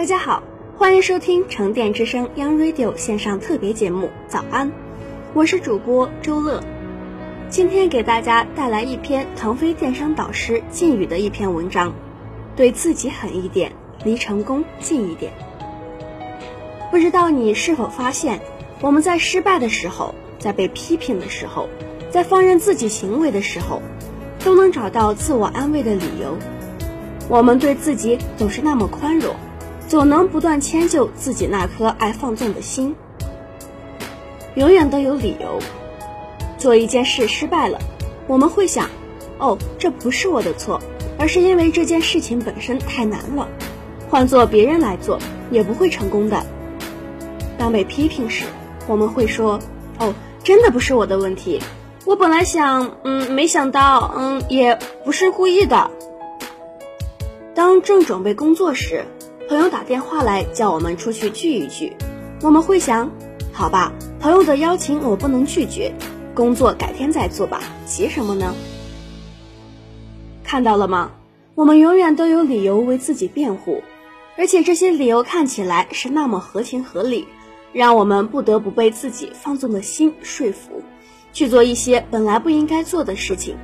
大家好，欢迎收听沉淀之声 Young Radio 线上特别节目。早安，我是主播周乐。今天给大家带来一篇腾飞电商导师靳宇的一篇文章，对自己狠一点，离成功近一点。不知道你是否发现，我们在失败的时候，在被批评的时候，在放任自己行为的时候，都能找到自我安慰的理由。我们对自己总是那么宽容。总能不断迁就自己那颗爱放纵的心，永远都有理由。做一件事失败了，我们会想：哦，这不是我的错，而是因为这件事情本身太难了，换做别人来做也不会成功的。当被批评时，我们会说：哦，真的不是我的问题，我本来想，嗯，没想到，嗯，也不是故意的。当正准备工作时，朋友打电话来叫我们出去聚一聚，我们会想，好吧，朋友的邀请我不能拒绝，工作改天再做吧，急什么呢？看到了吗？我们永远都有理由为自己辩护，而且这些理由看起来是那么合情合理，让我们不得不被自己放纵的心说服，去做一些本来不应该做的事情。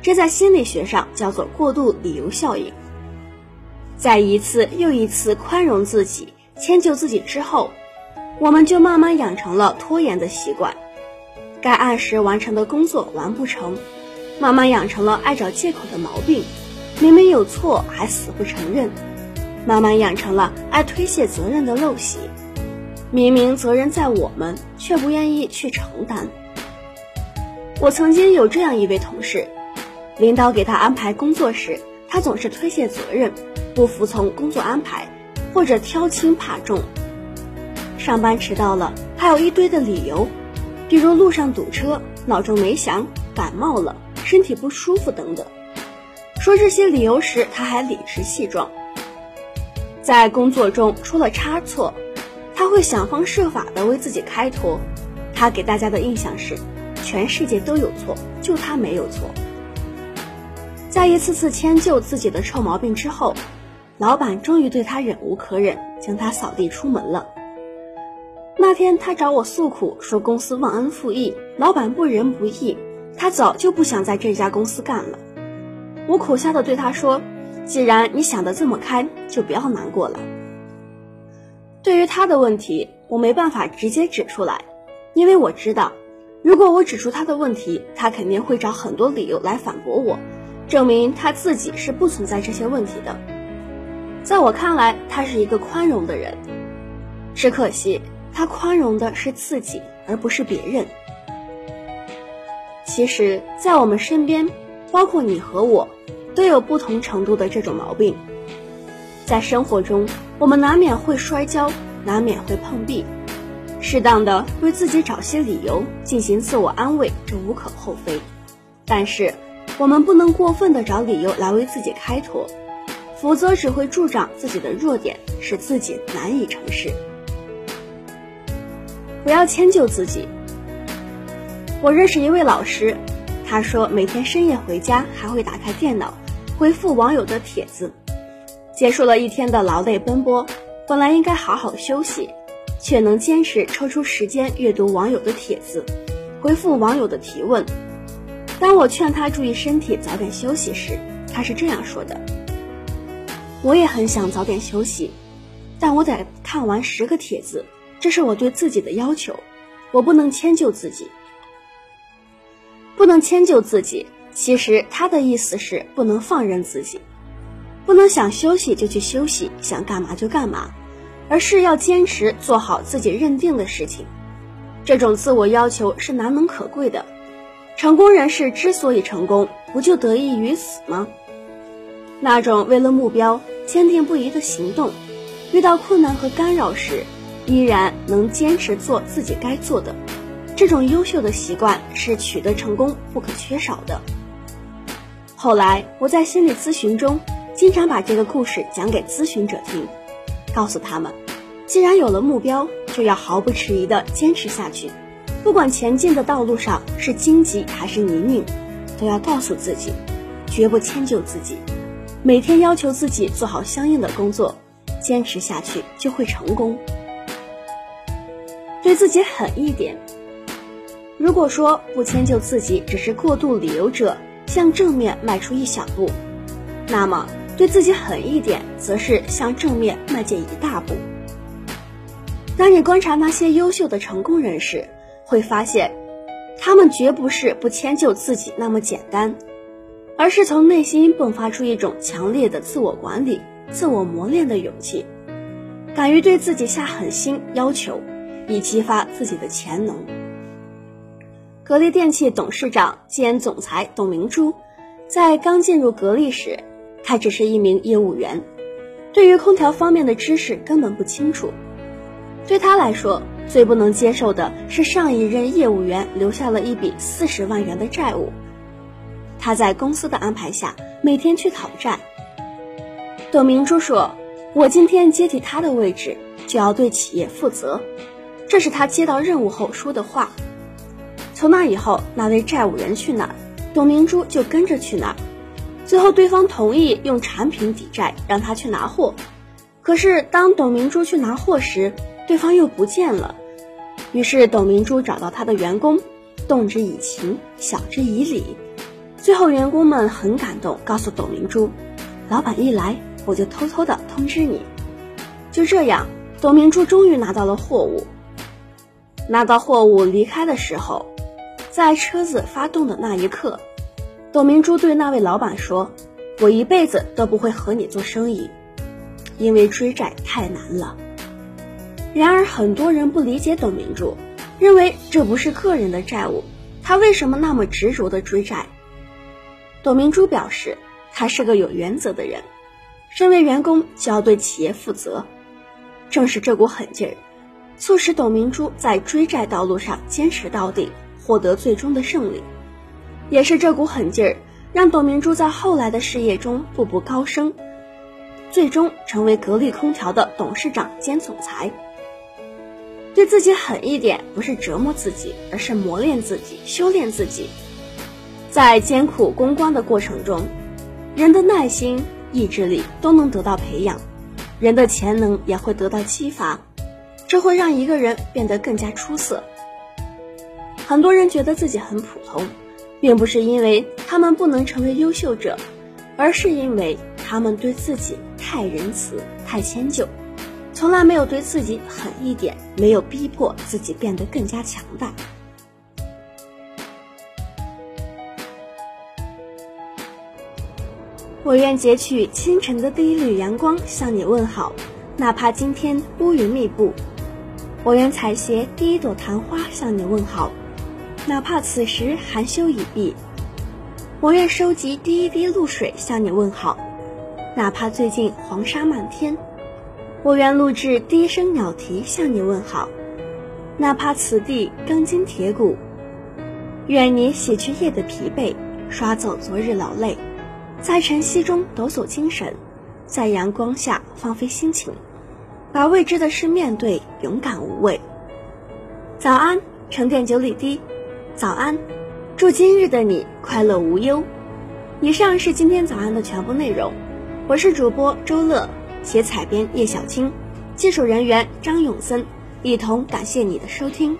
这在心理学上叫做过度理由效应。在一次又一次宽容自己、迁就自己之后，我们就慢慢养成了拖延的习惯。该按时完成的工作完不成，慢慢养成了爱找借口的毛病。明明有错还死不承认，慢慢养成了爱推卸责任的陋习。明明责任在我们，却不愿意去承担。我曾经有这样一位同事，领导给他安排工作时，他总是推卸责任。不服从工作安排，或者挑轻怕重，上班迟到了，还有一堆的理由，比如路上堵车、闹钟没响、感冒了、身体不舒服等等。说这些理由时，他还理直气壮。在工作中出了差错，他会想方设法的为自己开脱。他给大家的印象是，全世界都有错，就他没有错。在一次次迁就自己的臭毛病之后。老板终于对他忍无可忍，将他扫地出门了。那天他找我诉苦，说公司忘恩负义，老板不仁不义，他早就不想在这家公司干了。我苦笑的对他说：“既然你想得这么开，就不要难过了。”对于他的问题，我没办法直接指出来，因为我知道，如果我指出他的问题，他肯定会找很多理由来反驳我，证明他自己是不存在这些问题的。在我看来，他是一个宽容的人，只可惜他宽容的是自己，而不是别人。其实，在我们身边，包括你和我，都有不同程度的这种毛病。在生活中，我们难免会摔跤，难免会碰壁，适当的为自己找些理由进行自我安慰，这无可厚非。但是，我们不能过分的找理由来为自己开脱。否则只会助长自己的弱点，使自己难以成事。不要迁就自己。我认识一位老师，他说每天深夜回家还会打开电脑，回复网友的帖子。结束了一天的劳累奔波，本来应该好好休息，却能坚持抽出时间阅读网友的帖子，回复网友的提问。当我劝他注意身体，早点休息时，他是这样说的。我也很想早点休息，但我得看完十个帖子，这是我对自己的要求。我不能迁就自己，不能迁就自己。其实他的意思是不能放任自己，不能想休息就去休息，想干嘛就干嘛，而是要坚持做好自己认定的事情。这种自我要求是难能可贵的。成功人士之所以成功，不就得益于此吗？那种为了目标坚定不移的行动，遇到困难和干扰时，依然能坚持做自己该做的。这种优秀的习惯是取得成功不可缺少的。后来我在心理咨询中，经常把这个故事讲给咨询者听，告诉他们，既然有了目标，就要毫不迟疑地坚持下去，不管前进的道路上是荆棘还是泥泞，都要告诉自己，绝不迁就自己，每天要求自己做好相应的工作，坚持下去就会成功。对自己狠一点。如果说不迁就自己只是过度理由者，向正面迈出一小步，那么对自己狠一点，则是向正面迈进一大步。当你观察那些优秀的成功人士，会发现，他们绝不是不迁就自己那么简单，而是从内心迸发出一种强烈的自我管理、自我磨练的勇气，敢于对自己下狠心要求，以激发自己的潜能。格力电器董事长兼总裁董明珠，在刚进入格力时，他只是一名业务员，对于空调方面的知识根本不清楚。对他来说，最不能接受的是上一任业务员留下了一笔四十万元的债务。他在公司的安排下，每天去讨债。董明珠说：“我今天接替他的位置，就要对企业负责。”这是他接到任务后说的话。从那以后，那位债务人去哪儿，董明珠就跟着去哪儿。最后，对方同意用产品抵债，让他去拿货。可是，当董明珠去拿货时，对方又不见了。于是，董明珠找到他的员工，动之以情，晓之以理。最后，员工们很感动，告诉董明珠：“老板一来，我就偷偷的通知你。”就这样，董明珠终于拿到了货物。拿到货物离开的时候。在车子发动的那一刻，董明珠对那位老板说：“我一辈子都不会和你做生意，因为追债太难了。”然而，很多人不理解董明珠，认为这不是个人的债务，他为什么那么执着的追债？董明珠表示，他是个有原则的人，身为员工就要对企业负责。正是这股狠劲儿，促使董明珠在追债道路上坚持到底。获得最终的胜利，也是这股狠劲儿，让董明珠在后来的事业中步步高升，最终成为格力空调的董事长兼总裁。对自己狠一点，不是折磨自己，而是磨练自己、修炼自己。在艰苦攻关的过程中，人的耐心、意志力都能得到培养，人的潜能也会得到激发，这会让一个人变得更加出色。很多人觉得自己很普通，并不是因为他们不能成为优秀者，而是因为他们对自己太仁慈、太迁就，从来没有对自己狠一点，没有逼迫自己变得更加强大。我愿截取清晨的第一缕阳光向你问好，哪怕今天乌云密布；我愿采撷第一朵昙花向你问好。哪怕此时寒秋已毕，我愿收集第一滴露水向你问好；哪怕最近黄沙漫天，我愿录制第一声鸟啼向你问好；哪怕此地钢筋铁骨，愿你洗去夜的疲惫，刷走昨日劳累，在晨曦中抖擞精神，在阳光下放飞心情，把未知的事面对，勇敢无畏。早安，沉淀九里堤。早安，祝今日的你快乐无忧。以上是今天早安的全部内容，我是主播周乐，写采编叶小青，技术人员张永森，一同感谢你的收听。